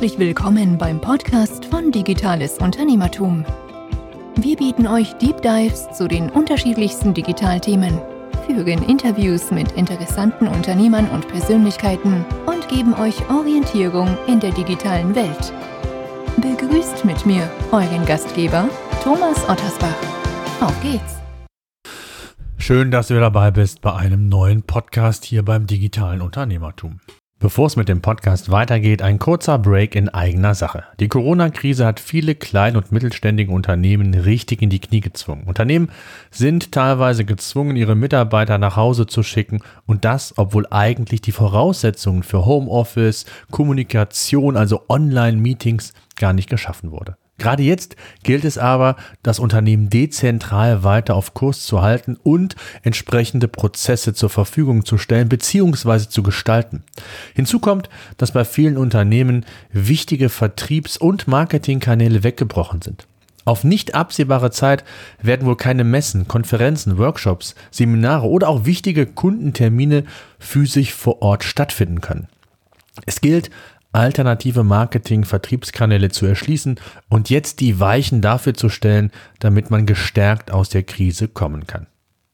Herzlich willkommen beim Podcast von Digitales Unternehmertum. Wir bieten euch Deep Dives zu den unterschiedlichsten Digitalthemen, führen Interviews mit interessanten Unternehmern und Persönlichkeiten und geben euch Orientierung in der digitalen Welt. Begrüßt mit mir euren Gastgeber Thomas Ottersbach. Auf geht's! Schön, dass du dabei bist bei einem neuen Podcast hier beim digitalen Unternehmertum. Bevor es mit dem Podcast weitergeht, ein kurzer Break in eigener Sache. Die Corona-Krise hat viele klein- und mittelständige Unternehmen richtig in die Knie gezwungen. Unternehmen sind teilweise gezwungen, ihre Mitarbeiter nach Hause zu schicken und das, obwohl eigentlich die Voraussetzungen für Homeoffice, Kommunikation, also Online-Meetings gar nicht geschaffen wurde. Gerade jetzt gilt es aber, das Unternehmen dezentral weiter auf Kurs zu halten und entsprechende Prozesse zur Verfügung zu stellen bzw. zu gestalten. Hinzu kommt, dass bei vielen Unternehmen wichtige Vertriebs- und Marketingkanäle weggebrochen sind. Auf nicht absehbare Zeit werden wohl keine Messen, Konferenzen, Workshops, Seminare oder auch wichtige Kundentermine physisch vor Ort stattfinden können. Es gilt, alternative Marketing-Vertriebskanäle zu erschließen und jetzt die Weichen dafür zu stellen, damit man gestärkt aus der Krise kommen kann.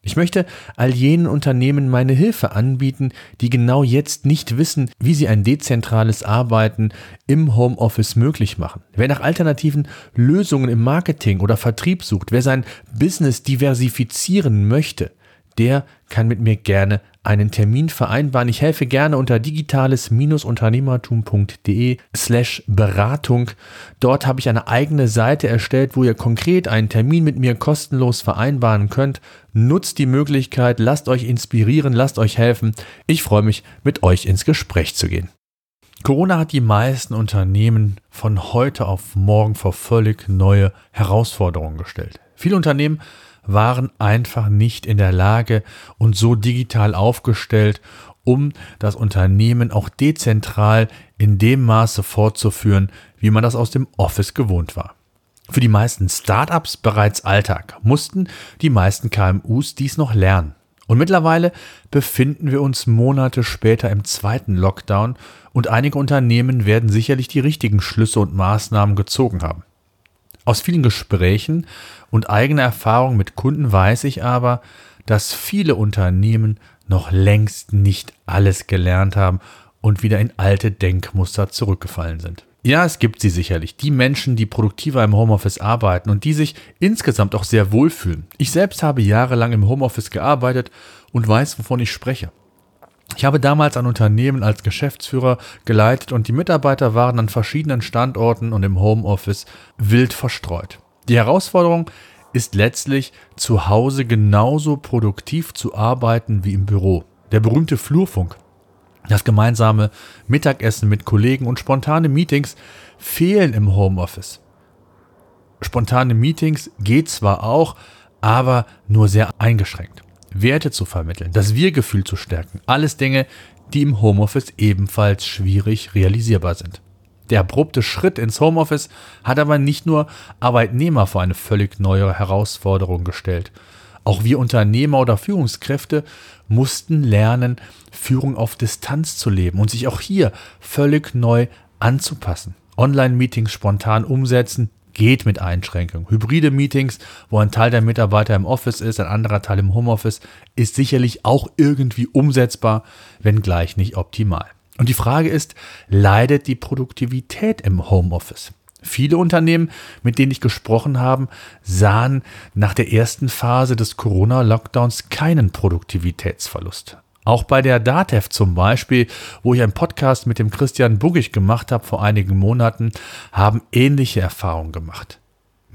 Ich möchte all jenen Unternehmen meine Hilfe anbieten, die genau jetzt nicht wissen, wie sie ein dezentrales Arbeiten im Homeoffice möglich machen. Wer nach alternativen Lösungen im Marketing oder Vertrieb sucht, wer sein Business diversifizieren möchte, der kann mit mir gerne einen Termin vereinbaren. Ich helfe gerne unter digitales-unternehmertum.de slash Beratung. Dort habe ich eine eigene Seite erstellt, wo ihr konkret einen Termin mit mir kostenlos vereinbaren könnt. Nutzt die Möglichkeit, lasst euch inspirieren, lasst euch helfen. Ich freue mich, mit euch ins Gespräch zu gehen. Corona hat die meisten Unternehmen von heute auf morgen vor völlig neue Herausforderungen gestellt. Viele Unternehmen waren einfach nicht in der Lage und so digital aufgestellt, um das Unternehmen auch dezentral in dem Maße fortzuführen, wie man das aus dem Office gewohnt war. Für die meisten Startups bereits Alltag, mussten die meisten KMUs dies noch lernen. Und mittlerweile befinden wir uns Monate später im zweiten Lockdown und einige Unternehmen werden sicherlich die richtigen Schlüsse und Maßnahmen gezogen haben. Aus vielen Gesprächen und eigener Erfahrung mit Kunden weiß ich aber, dass viele Unternehmen noch längst nicht alles gelernt haben und wieder in alte Denkmuster zurückgefallen sind. Ja, es gibt sie sicherlich, die Menschen, die produktiver im Homeoffice arbeiten und die sich insgesamt auch sehr wohlfühlen. Ich selbst habe jahrelang im Homeoffice gearbeitet und weiß, wovon ich spreche. Ich habe damals ein Unternehmen als Geschäftsführer geleitet und die Mitarbeiter waren an verschiedenen Standorten und im Homeoffice wild verstreut. Die Herausforderung ist letztlich, zu Hause genauso produktiv zu arbeiten wie im Büro. Der berühmte Flurfunk, das gemeinsame Mittagessen mit Kollegen und spontane Meetings fehlen im Homeoffice. Spontane Meetings geht zwar auch, aber nur sehr eingeschränkt. Werte zu vermitteln, das Wir-Gefühl zu stärken. Alles Dinge, die im Homeoffice ebenfalls schwierig realisierbar sind. Der abrupte Schritt ins Homeoffice hat aber nicht nur Arbeitnehmer vor eine völlig neue Herausforderung gestellt. Auch wir Unternehmer oder Führungskräfte mussten lernen, Führung auf Distanz zu leben und sich auch hier völlig neu anzupassen. Online-Meetings spontan umsetzen, geht mit Einschränkungen. Hybride Meetings, wo ein Teil der Mitarbeiter im Office ist, ein anderer Teil im Homeoffice, ist sicherlich auch irgendwie umsetzbar, wenngleich nicht optimal. Und die Frage ist, leidet die Produktivität im Homeoffice? Viele Unternehmen, mit denen ich gesprochen habe, sahen nach der ersten Phase des Corona-Lockdowns keinen Produktivitätsverlust. Auch bei der DATEV zum Beispiel, wo ich einen Podcast mit dem Christian Bugig gemacht habe vor einigen Monaten, haben ähnliche Erfahrungen gemacht.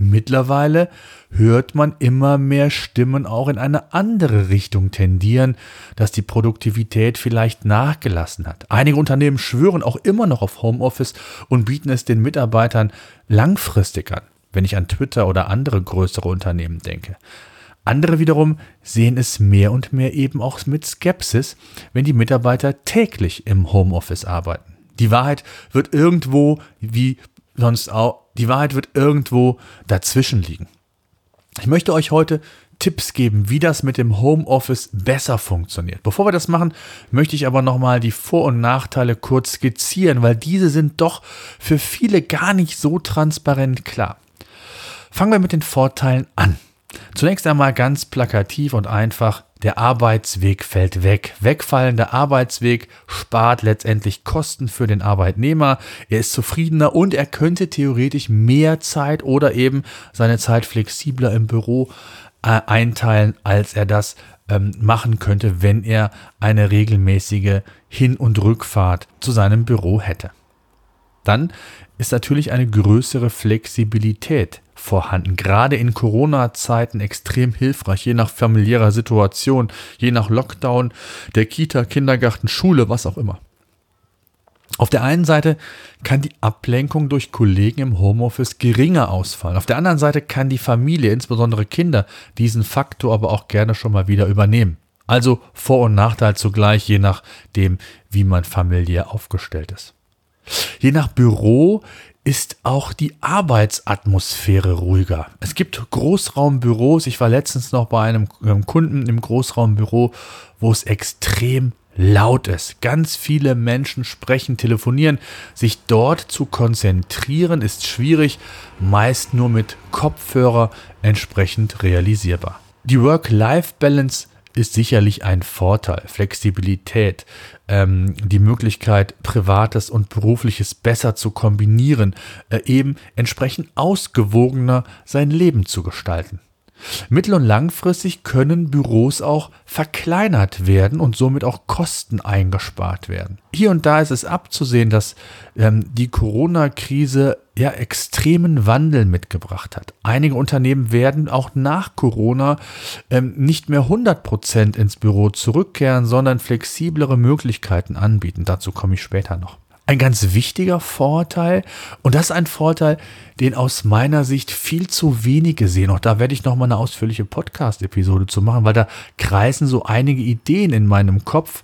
Mittlerweile hört man immer mehr Stimmen auch in eine andere Richtung tendieren, dass die Produktivität vielleicht nachgelassen hat. Einige Unternehmen schwören auch immer noch auf Homeoffice und bieten es den Mitarbeitern langfristig an, wenn ich an Twitter oder andere größere Unternehmen denke. Andere wiederum sehen es mehr und mehr eben auch mit Skepsis, wenn die Mitarbeiter täglich im Homeoffice arbeiten. Die Wahrheit wird irgendwo, wie sonst auch, die Wahrheit wird irgendwo dazwischen liegen. Ich möchte euch heute Tipps geben, wie das mit dem Homeoffice besser funktioniert. Bevor wir das machen, möchte ich aber nochmal die Vor- und Nachteile kurz skizzieren, weil diese sind doch für viele gar nicht so transparent klar. Fangen wir mit den Vorteilen an. Zunächst einmal ganz plakativ und einfach, der Arbeitsweg fällt weg. Wegfallender Arbeitsweg spart letztendlich Kosten für den Arbeitnehmer. Er ist zufriedener und er könnte theoretisch mehr Zeit oder eben seine Zeit flexibler im Büro äh, einteilen, als er das ähm, machen könnte, wenn er eine regelmäßige Hin- und Rückfahrt zu seinem Büro hätte. Dann ist natürlich eine größere Flexibilität vorhanden. Gerade in Corona-Zeiten extrem hilfreich, je nach familiärer Situation, je nach Lockdown, der Kita, Kindergarten, Schule, was auch immer. Auf der einen Seite kann die Ablenkung durch Kollegen im Homeoffice geringer ausfallen. Auf der anderen Seite kann die Familie, insbesondere Kinder, diesen Faktor aber auch gerne schon mal wieder übernehmen. Also Vor- und Nachteil zugleich, je nachdem, wie man familiär aufgestellt ist. Je nach Büro ist auch die Arbeitsatmosphäre ruhiger. Es gibt Großraumbüros. Ich war letztens noch bei einem Kunden im Großraumbüro, wo es extrem laut ist. Ganz viele Menschen sprechen, telefonieren. Sich dort zu konzentrieren ist schwierig, meist nur mit Kopfhörer entsprechend realisierbar. Die Work-Life-Balance ist sicherlich ein Vorteil. Flexibilität, ähm, die Möglichkeit, Privates und Berufliches besser zu kombinieren, äh, eben entsprechend ausgewogener sein Leben zu gestalten. Mittel- und langfristig können Büros auch verkleinert werden und somit auch Kosten eingespart werden. Hier und da ist es abzusehen, dass ähm, die Corona-Krise ja extremen Wandel mitgebracht hat. Einige Unternehmen werden auch nach Corona ähm, nicht mehr 100% ins Büro zurückkehren, sondern flexiblere Möglichkeiten anbieten. Dazu komme ich später noch ein ganz wichtiger Vorteil. Und das ist ein Vorteil, den aus meiner Sicht viel zu wenige sehen. Auch da werde ich nochmal eine ausführliche Podcast-Episode zu machen, weil da kreisen so einige Ideen in meinem Kopf,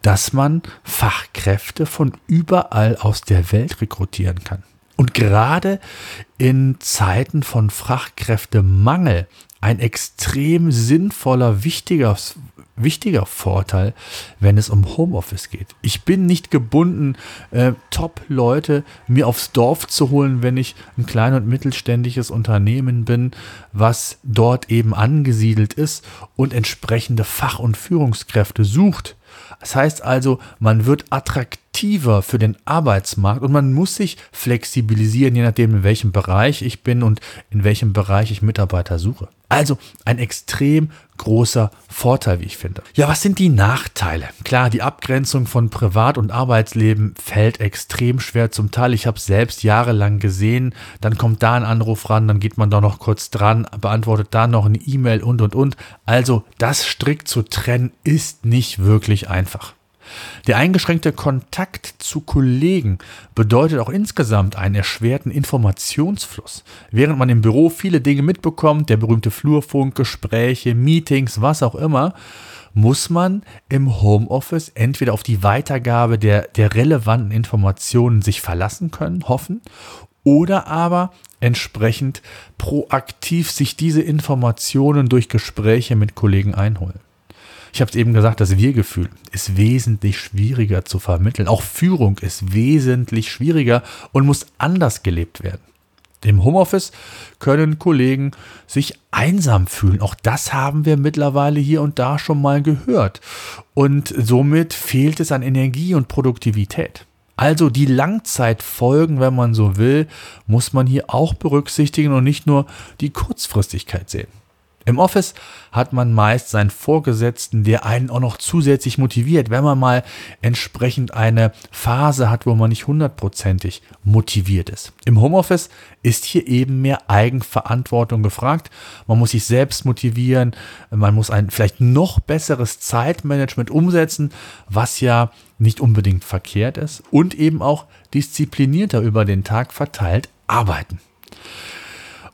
dass man Fachkräfte von überall aus der Welt rekrutieren kann. Und gerade in Zeiten von Fachkräftemangel ein extrem sinnvoller, wichtiger wichtiger Vorteil, wenn es um Homeoffice geht. Ich bin nicht gebunden, äh, Top-Leute mir aufs Dorf zu holen, wenn ich ein klein- und mittelständisches Unternehmen bin, was dort eben angesiedelt ist und entsprechende Fach- und Führungskräfte sucht. Das heißt also, man wird attraktiver für den Arbeitsmarkt und man muss sich flexibilisieren, je nachdem, in welchem Bereich ich bin und in welchem Bereich ich Mitarbeiter suche. Also ein extrem großer Vorteil, wie ich finde. Ja, was sind die Nachteile? Klar, die Abgrenzung von Privat- und Arbeitsleben fällt extrem schwer zum Teil. Ich habe es selbst jahrelang gesehen. Dann kommt da ein Anruf ran, dann geht man da noch kurz dran, beantwortet da noch eine E-Mail und und und. Also das strikt zu trennen ist nicht wirklich einfach. Der eingeschränkte Kontakt zu Kollegen bedeutet auch insgesamt einen erschwerten Informationsfluss. Während man im Büro viele Dinge mitbekommt, der berühmte Flurfunk, Gespräche, Meetings, was auch immer, muss man im Homeoffice entweder auf die Weitergabe der, der relevanten Informationen sich verlassen können, hoffen, oder aber entsprechend proaktiv sich diese Informationen durch Gespräche mit Kollegen einholen. Ich habe es eben gesagt, das Wir-Gefühl ist wesentlich schwieriger zu vermitteln. Auch Führung ist wesentlich schwieriger und muss anders gelebt werden. Im Homeoffice können Kollegen sich einsam fühlen. Auch das haben wir mittlerweile hier und da schon mal gehört. Und somit fehlt es an Energie und Produktivität. Also die Langzeitfolgen, wenn man so will, muss man hier auch berücksichtigen und nicht nur die Kurzfristigkeit sehen. Im Office hat man meist seinen Vorgesetzten, der einen auch noch zusätzlich motiviert, wenn man mal entsprechend eine Phase hat, wo man nicht hundertprozentig motiviert ist. Im Homeoffice ist hier eben mehr Eigenverantwortung gefragt. Man muss sich selbst motivieren, man muss ein vielleicht noch besseres Zeitmanagement umsetzen, was ja nicht unbedingt verkehrt ist und eben auch disziplinierter über den Tag verteilt arbeiten.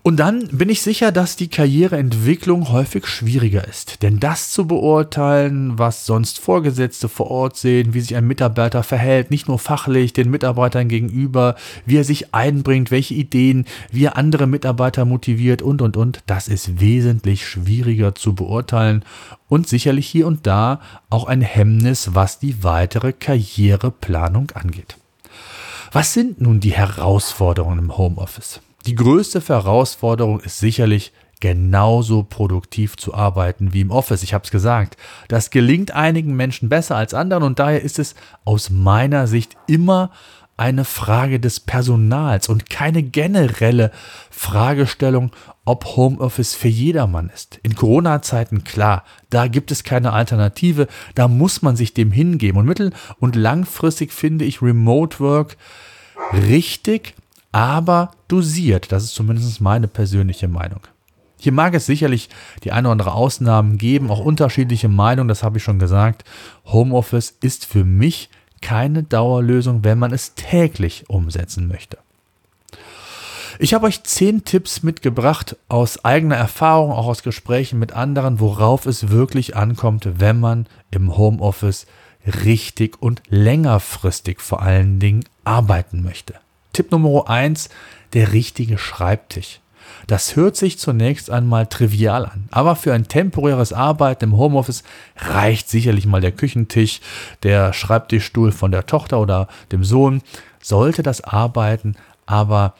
Und dann bin ich sicher, dass die Karriereentwicklung häufig schwieriger ist. Denn das zu beurteilen, was sonst Vorgesetzte vor Ort sehen, wie sich ein Mitarbeiter verhält, nicht nur fachlich den Mitarbeitern gegenüber, wie er sich einbringt, welche Ideen, wie er andere Mitarbeiter motiviert und, und, und, das ist wesentlich schwieriger zu beurteilen und sicherlich hier und da auch ein Hemmnis, was die weitere Karriereplanung angeht. Was sind nun die Herausforderungen im Homeoffice? Die größte Herausforderung ist sicherlich genauso produktiv zu arbeiten wie im Office. Ich habe es gesagt. Das gelingt einigen Menschen besser als anderen und daher ist es aus meiner Sicht immer eine Frage des Personals und keine generelle Fragestellung, ob Homeoffice für jedermann ist. In Corona-Zeiten klar, da gibt es keine Alternative, da muss man sich dem hingeben. Und mittel- und langfristig finde ich Remote Work richtig, aber dosiert. Das ist zumindest meine persönliche Meinung. Hier mag es sicherlich die eine oder andere Ausnahmen geben, auch unterschiedliche Meinungen, das habe ich schon gesagt. Homeoffice ist für mich keine Dauerlösung, wenn man es täglich umsetzen möchte. Ich habe euch zehn Tipps mitgebracht aus eigener Erfahrung, auch aus Gesprächen mit anderen, worauf es wirklich ankommt, wenn man im Homeoffice richtig und längerfristig vor allen Dingen arbeiten möchte. Tipp Nummer eins: der richtige Schreibtisch. Das hört sich zunächst einmal trivial an, aber für ein temporäres Arbeiten im Homeoffice reicht sicherlich mal der Küchentisch, der Schreibtischstuhl von der Tochter oder dem Sohn. Sollte das Arbeiten aber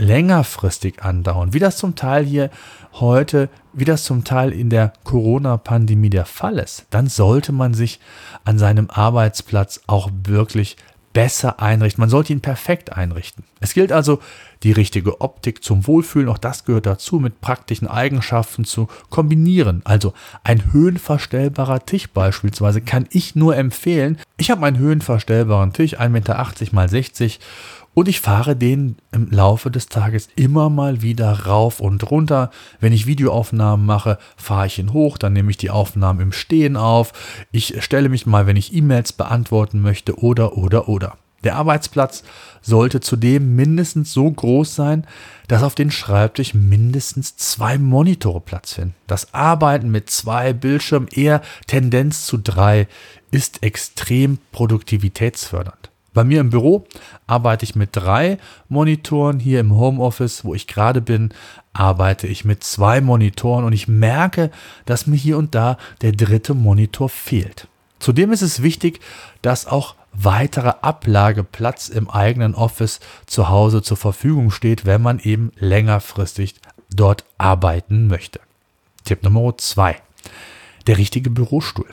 längerfristig andauern, wie das zum Teil hier heute, wie das zum Teil in der Corona-Pandemie der Fall ist, dann sollte man sich an seinem Arbeitsplatz auch wirklich besser einrichten. Man sollte ihn perfekt einrichten. Es gilt also, die richtige Optik zum Wohlfühlen, auch das gehört dazu, mit praktischen Eigenschaften zu kombinieren. Also ein höhenverstellbarer Tisch beispielsweise kann ich nur empfehlen. Ich habe einen höhenverstellbaren Tisch, 1,80 Meter mal 60 und ich fahre den im Laufe des Tages immer mal wieder rauf und runter. Wenn ich Videoaufnahmen mache, fahre ich ihn hoch, dann nehme ich die Aufnahmen im Stehen auf. Ich stelle mich mal, wenn ich E-Mails beantworten möchte oder oder oder. Der Arbeitsplatz sollte zudem mindestens so groß sein, dass auf den Schreibtisch mindestens zwei Monitore Platz finden. Das Arbeiten mit zwei Bildschirmen, eher Tendenz zu drei, ist extrem produktivitätsfördernd. Bei mir im Büro arbeite ich mit drei Monitoren. Hier im Homeoffice, wo ich gerade bin, arbeite ich mit zwei Monitoren und ich merke, dass mir hier und da der dritte Monitor fehlt. Zudem ist es wichtig, dass auch weiterer Ablageplatz im eigenen Office zu Hause zur Verfügung steht, wenn man eben längerfristig dort arbeiten möchte. Tipp Nummer zwei: Der richtige Bürostuhl.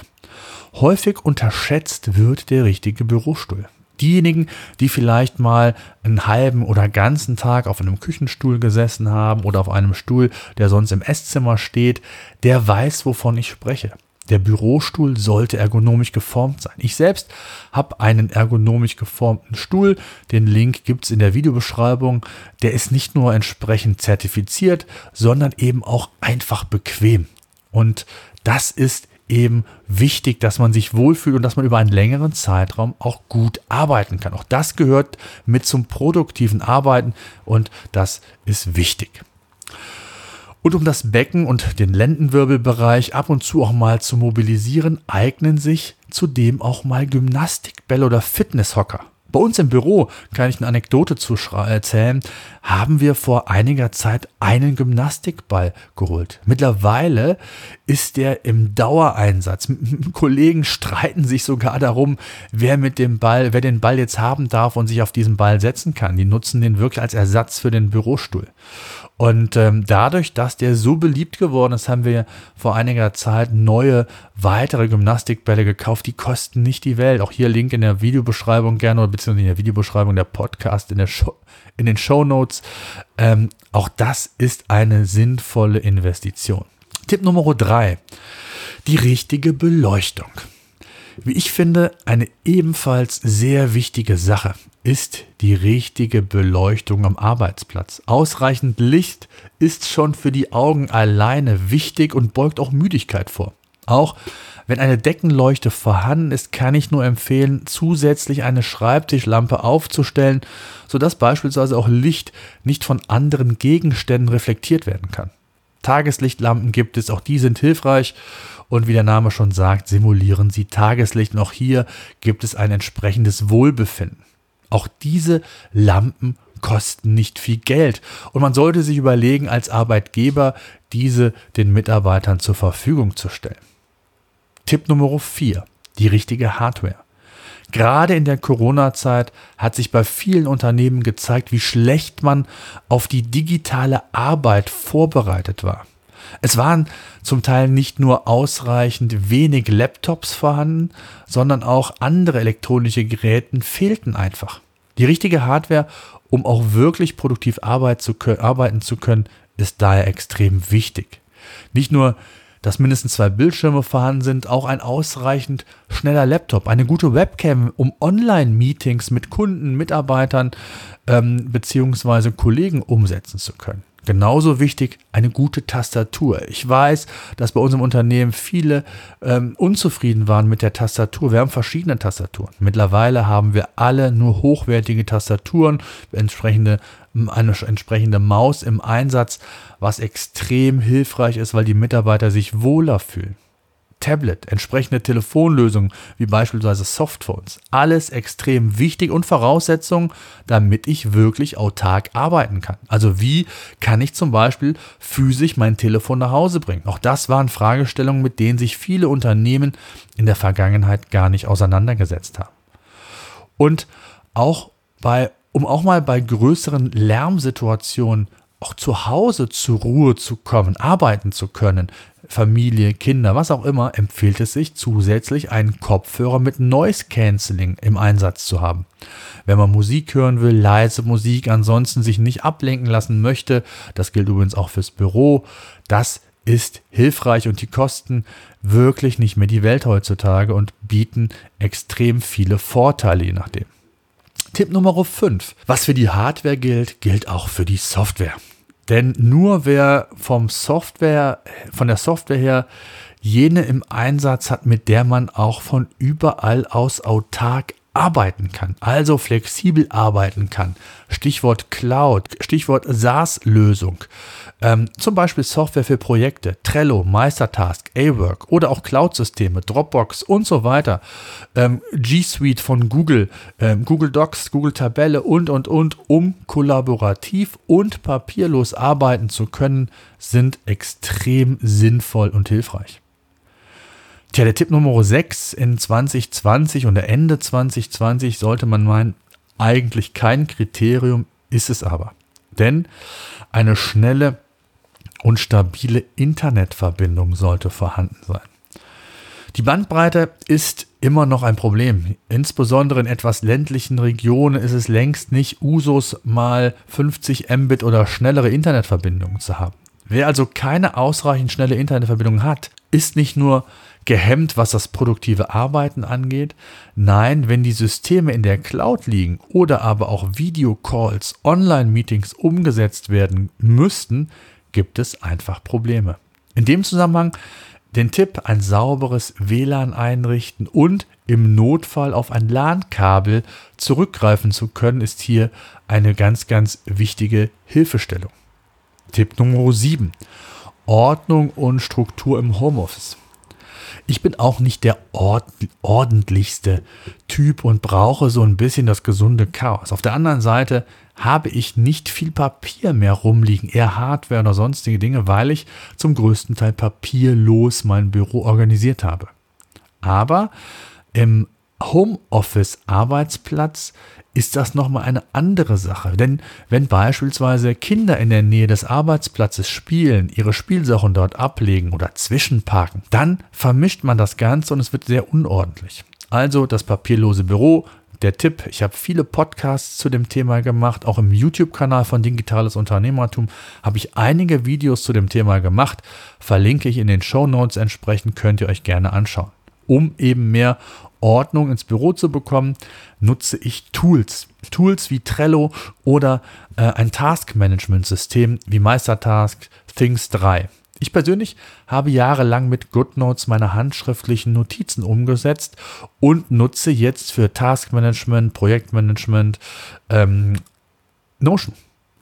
Häufig unterschätzt wird der richtige Bürostuhl. Diejenigen, die vielleicht mal einen halben oder ganzen Tag auf einem Küchenstuhl gesessen haben oder auf einem Stuhl, der sonst im Esszimmer steht, der weiß, wovon ich spreche. Der Bürostuhl sollte ergonomisch geformt sein. Ich selbst habe einen ergonomisch geformten Stuhl. Den Link gibt's in der Videobeschreibung. Der ist nicht nur entsprechend zertifiziert, sondern eben auch einfach bequem. Und das ist eben wichtig, dass man sich wohlfühlt und dass man über einen längeren Zeitraum auch gut arbeiten kann. Auch das gehört mit zum produktiven Arbeiten und das ist wichtig. Und um das Becken und den Lendenwirbelbereich ab und zu auch mal zu mobilisieren, eignen sich zudem auch mal Gymnastikbälle oder Fitnesshocker. Bei uns im Büro, kann ich eine Anekdote zu erzählen, haben wir vor einiger Zeit einen Gymnastikball geholt. Mittlerweile ist der im Dauereinsatz. Kollegen streiten sich sogar darum, wer mit dem Ball, wer den Ball jetzt haben darf und sich auf diesen Ball setzen kann. Die nutzen den wirklich als Ersatz für den Bürostuhl. Und ähm, dadurch, dass der so beliebt geworden ist, haben wir vor einiger Zeit neue, weitere Gymnastikbälle gekauft. Die kosten nicht die Welt. Auch hier Link in der Videobeschreibung gerne oder beziehungsweise in der Videobeschreibung der Podcast in, der Show, in den Show Notes. Ähm, auch das ist eine sinnvolle Investition. Tipp Nummer drei: Die richtige Beleuchtung. Wie ich finde, eine ebenfalls sehr wichtige Sache ist die richtige Beleuchtung am Arbeitsplatz. Ausreichend Licht ist schon für die Augen alleine wichtig und beugt auch Müdigkeit vor. Auch wenn eine Deckenleuchte vorhanden ist, kann ich nur empfehlen, zusätzlich eine Schreibtischlampe aufzustellen, sodass beispielsweise auch Licht nicht von anderen Gegenständen reflektiert werden kann. Tageslichtlampen gibt es, auch die sind hilfreich und wie der Name schon sagt, simulieren sie Tageslicht und auch hier gibt es ein entsprechendes Wohlbefinden. Auch diese Lampen kosten nicht viel Geld und man sollte sich überlegen, als Arbeitgeber diese den Mitarbeitern zur Verfügung zu stellen. Tipp Nummer 4. Die richtige Hardware. Gerade in der Corona-Zeit hat sich bei vielen Unternehmen gezeigt, wie schlecht man auf die digitale Arbeit vorbereitet war. Es waren zum Teil nicht nur ausreichend wenig Laptops vorhanden, sondern auch andere elektronische Geräte fehlten einfach. Die richtige Hardware, um auch wirklich produktiv arbeiten zu können, ist daher extrem wichtig. Nicht nur dass mindestens zwei Bildschirme vorhanden sind, auch ein ausreichend schneller Laptop, eine gute Webcam, um Online-Meetings mit Kunden, Mitarbeitern ähm, bzw. Kollegen umsetzen zu können. Genauso wichtig eine gute Tastatur. Ich weiß, dass bei unserem Unternehmen viele ähm, unzufrieden waren mit der Tastatur. Wir haben verschiedene Tastaturen. Mittlerweile haben wir alle nur hochwertige Tastaturen, entsprechende, eine entsprechende Maus im Einsatz, was extrem hilfreich ist, weil die Mitarbeiter sich wohler fühlen. Tablet, entsprechende Telefonlösungen wie beispielsweise Softphones. Alles extrem wichtig und Voraussetzung, damit ich wirklich autark arbeiten kann. Also wie kann ich zum Beispiel physisch mein Telefon nach Hause bringen? Auch das waren Fragestellungen, mit denen sich viele Unternehmen in der Vergangenheit gar nicht auseinandergesetzt haben. Und auch bei, um auch mal bei größeren Lärmsituationen auch zu Hause zur Ruhe zu kommen, arbeiten zu können, Familie, Kinder, was auch immer, empfiehlt es sich zusätzlich einen Kopfhörer mit Noise Cancelling im Einsatz zu haben. Wenn man Musik hören will, leise Musik, ansonsten sich nicht ablenken lassen möchte, das gilt übrigens auch fürs Büro, das ist hilfreich und die kosten wirklich nicht mehr die Welt heutzutage und bieten extrem viele Vorteile je nachdem. Tipp Nummer 5. Was für die Hardware gilt, gilt auch für die Software. Denn nur wer vom Software, von der Software her jene im Einsatz hat, mit der man auch von überall aus autark arbeiten kann, also flexibel arbeiten kann. Stichwort Cloud, Stichwort SaaS-Lösung. Ähm, zum Beispiel Software für Projekte, Trello, Meistertask, A-Work oder auch Cloud-Systeme, Dropbox und so weiter. Ähm, G Suite von Google, ähm, Google Docs, Google Tabelle und, und, und, um kollaborativ und papierlos arbeiten zu können, sind extrem sinnvoll und hilfreich. Tja, der Tipp Nummer 6 in 2020 und Ende 2020 sollte man meinen, eigentlich kein Kriterium, ist es aber. Denn eine schnelle und stabile Internetverbindung sollte vorhanden sein. Die Bandbreite ist immer noch ein Problem. Insbesondere in etwas ländlichen Regionen ist es längst nicht Usus, mal 50 Mbit oder schnellere Internetverbindungen zu haben. Wer also keine ausreichend schnelle Internetverbindung hat, ist nicht nur gehemmt, was das produktive Arbeiten angeht. Nein, wenn die Systeme in der Cloud liegen oder aber auch Videocalls, Online-Meetings umgesetzt werden müssten, gibt es einfach Probleme. In dem Zusammenhang den Tipp, ein sauberes WLAN einrichten und im Notfall auf ein LAN-Kabel zurückgreifen zu können, ist hier eine ganz, ganz wichtige Hilfestellung. Tipp Nummer 7. Ordnung und Struktur im Homeoffice. Ich bin auch nicht der ordentlichste Typ und brauche so ein bisschen das gesunde Chaos. Auf der anderen Seite habe ich nicht viel Papier mehr rumliegen, eher Hardware oder sonstige Dinge, weil ich zum größten Teil papierlos mein Büro organisiert habe. Aber im Homeoffice-Arbeitsplatz ist das nochmal eine andere Sache. Denn wenn beispielsweise Kinder in der Nähe des Arbeitsplatzes spielen, ihre Spielsachen dort ablegen oder zwischenparken, dann vermischt man das Ganze und es wird sehr unordentlich. Also das papierlose Büro, der Tipp, ich habe viele Podcasts zu dem Thema gemacht, auch im YouTube-Kanal von Digitales Unternehmertum habe ich einige Videos zu dem Thema gemacht, verlinke ich in den Show Notes entsprechend, könnt ihr euch gerne anschauen. Um eben mehr Ordnung ins Büro zu bekommen, nutze ich Tools. Tools wie Trello oder äh, ein Task-Management-System wie Meistertask Things 3. Ich persönlich habe jahrelang mit GoodNotes meine handschriftlichen Notizen umgesetzt und nutze jetzt für Taskmanagement, Projektmanagement ähm, Notion.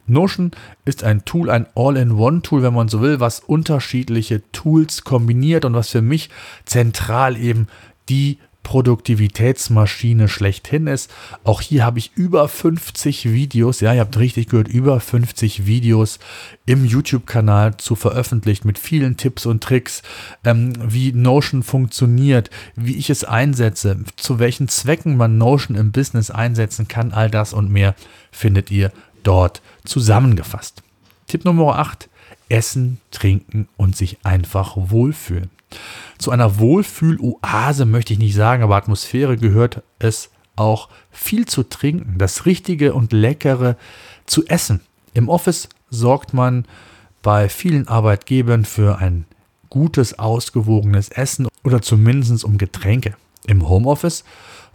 Notion ist ein Tool, ein All-in-One-Tool, wenn man so will, was unterschiedliche Tools kombiniert und was für mich zentral eben die Produktivitätsmaschine schlechthin ist. Auch hier habe ich über 50 Videos, ja, ihr habt richtig gehört, über 50 Videos im YouTube-Kanal zu veröffentlicht mit vielen Tipps und Tricks, ähm, wie Notion funktioniert, wie ich es einsetze, zu welchen Zwecken man Notion im Business einsetzen kann. All das und mehr findet ihr dort zusammengefasst. Tipp Nummer 8. Essen, trinken und sich einfach wohlfühlen. Zu einer Wohlfühloase möchte ich nicht sagen, aber Atmosphäre gehört es auch viel zu trinken, das Richtige und Leckere zu essen. Im Office sorgt man bei vielen Arbeitgebern für ein gutes, ausgewogenes Essen oder zumindest um Getränke. Im Homeoffice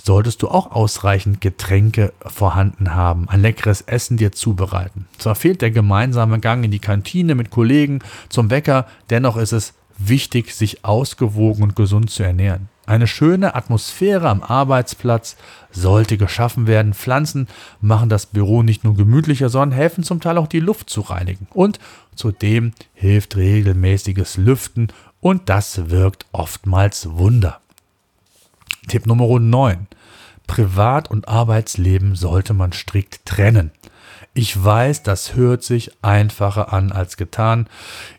solltest du auch ausreichend Getränke vorhanden haben, ein leckeres Essen dir zubereiten. Zwar fehlt der gemeinsame Gang in die Kantine mit Kollegen zum Bäcker, dennoch ist es wichtig, sich ausgewogen und gesund zu ernähren. Eine schöne Atmosphäre am Arbeitsplatz sollte geschaffen werden. Pflanzen machen das Büro nicht nur gemütlicher, sondern helfen zum Teil auch die Luft zu reinigen. Und zudem hilft regelmäßiges Lüften und das wirkt oftmals Wunder. Tipp Nummer 9. Privat- und Arbeitsleben sollte man strikt trennen. Ich weiß, das hört sich einfacher an als getan.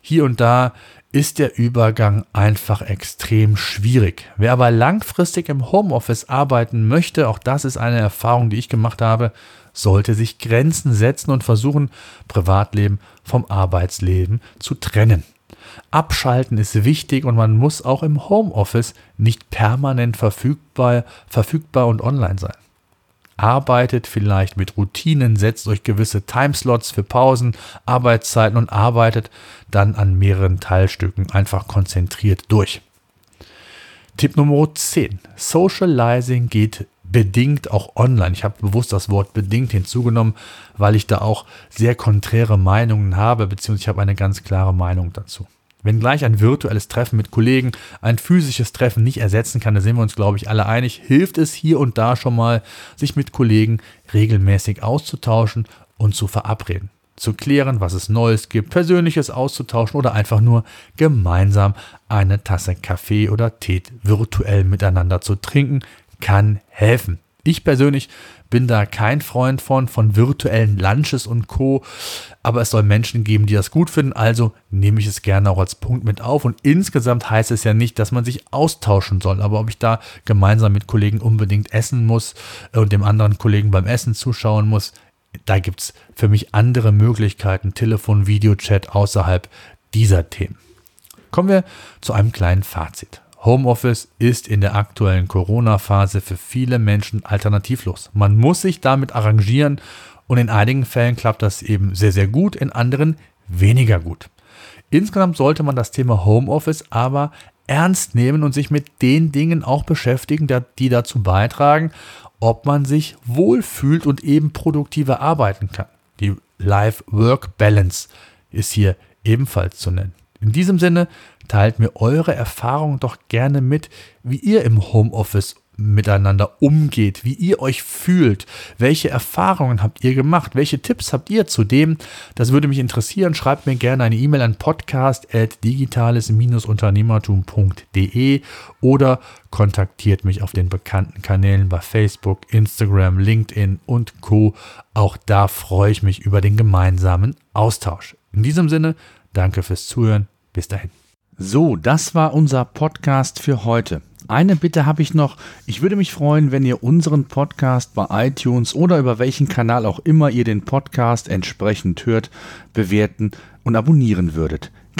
Hier und da ist der Übergang einfach extrem schwierig. Wer aber langfristig im Homeoffice arbeiten möchte, auch das ist eine Erfahrung, die ich gemacht habe, sollte sich Grenzen setzen und versuchen, Privatleben vom Arbeitsleben zu trennen. Abschalten ist wichtig und man muss auch im Homeoffice nicht permanent verfügbar, verfügbar und online sein arbeitet vielleicht mit Routinen, setzt euch gewisse Timeslots für Pausen, Arbeitszeiten und arbeitet dann an mehreren Teilstücken einfach konzentriert durch. Tipp Nummer 10. Socializing geht bedingt auch online. Ich habe bewusst das Wort bedingt hinzugenommen, weil ich da auch sehr konträre Meinungen habe, beziehungsweise ich habe eine ganz klare Meinung dazu. Wenngleich ein virtuelles Treffen mit Kollegen ein physisches Treffen nicht ersetzen kann, da sind wir uns, glaube ich, alle einig, hilft es hier und da schon mal, sich mit Kollegen regelmäßig auszutauschen und zu verabreden. Zu klären, was es Neues gibt, Persönliches auszutauschen oder einfach nur gemeinsam eine Tasse Kaffee oder Tee virtuell miteinander zu trinken, kann helfen. Ich persönlich bin da kein Freund von, von virtuellen Lunches und Co. Aber es soll Menschen geben, die das gut finden, also nehme ich es gerne auch als Punkt mit auf. Und insgesamt heißt es ja nicht, dass man sich austauschen soll. Aber ob ich da gemeinsam mit Kollegen unbedingt essen muss und dem anderen Kollegen beim Essen zuschauen muss, da gibt es für mich andere Möglichkeiten, Telefon, Videochat außerhalb dieser Themen. Kommen wir zu einem kleinen Fazit. Homeoffice ist in der aktuellen Corona-Phase für viele Menschen alternativlos. Man muss sich damit arrangieren und in einigen Fällen klappt das eben sehr, sehr gut, in anderen weniger gut. Insgesamt sollte man das Thema Homeoffice aber ernst nehmen und sich mit den Dingen auch beschäftigen, die dazu beitragen, ob man sich wohlfühlt und eben produktiver arbeiten kann. Die Life-Work-Balance ist hier ebenfalls zu nennen. In diesem Sinne teilt mir eure Erfahrungen doch gerne mit, wie ihr im Homeoffice miteinander umgeht, wie ihr euch fühlt, welche Erfahrungen habt ihr gemacht, welche Tipps habt ihr zu dem, das würde mich interessieren, schreibt mir gerne eine E-Mail an podcast.digitales-unternehmertum.de oder kontaktiert mich auf den bekannten Kanälen bei Facebook, Instagram, LinkedIn und Co. Auch da freue ich mich über den gemeinsamen Austausch. In diesem Sinne, danke fürs Zuhören, bis dahin. So, das war unser Podcast für heute. Eine Bitte habe ich noch. Ich würde mich freuen, wenn ihr unseren Podcast bei iTunes oder über welchen Kanal auch immer ihr den Podcast entsprechend hört, bewerten und abonnieren würdet.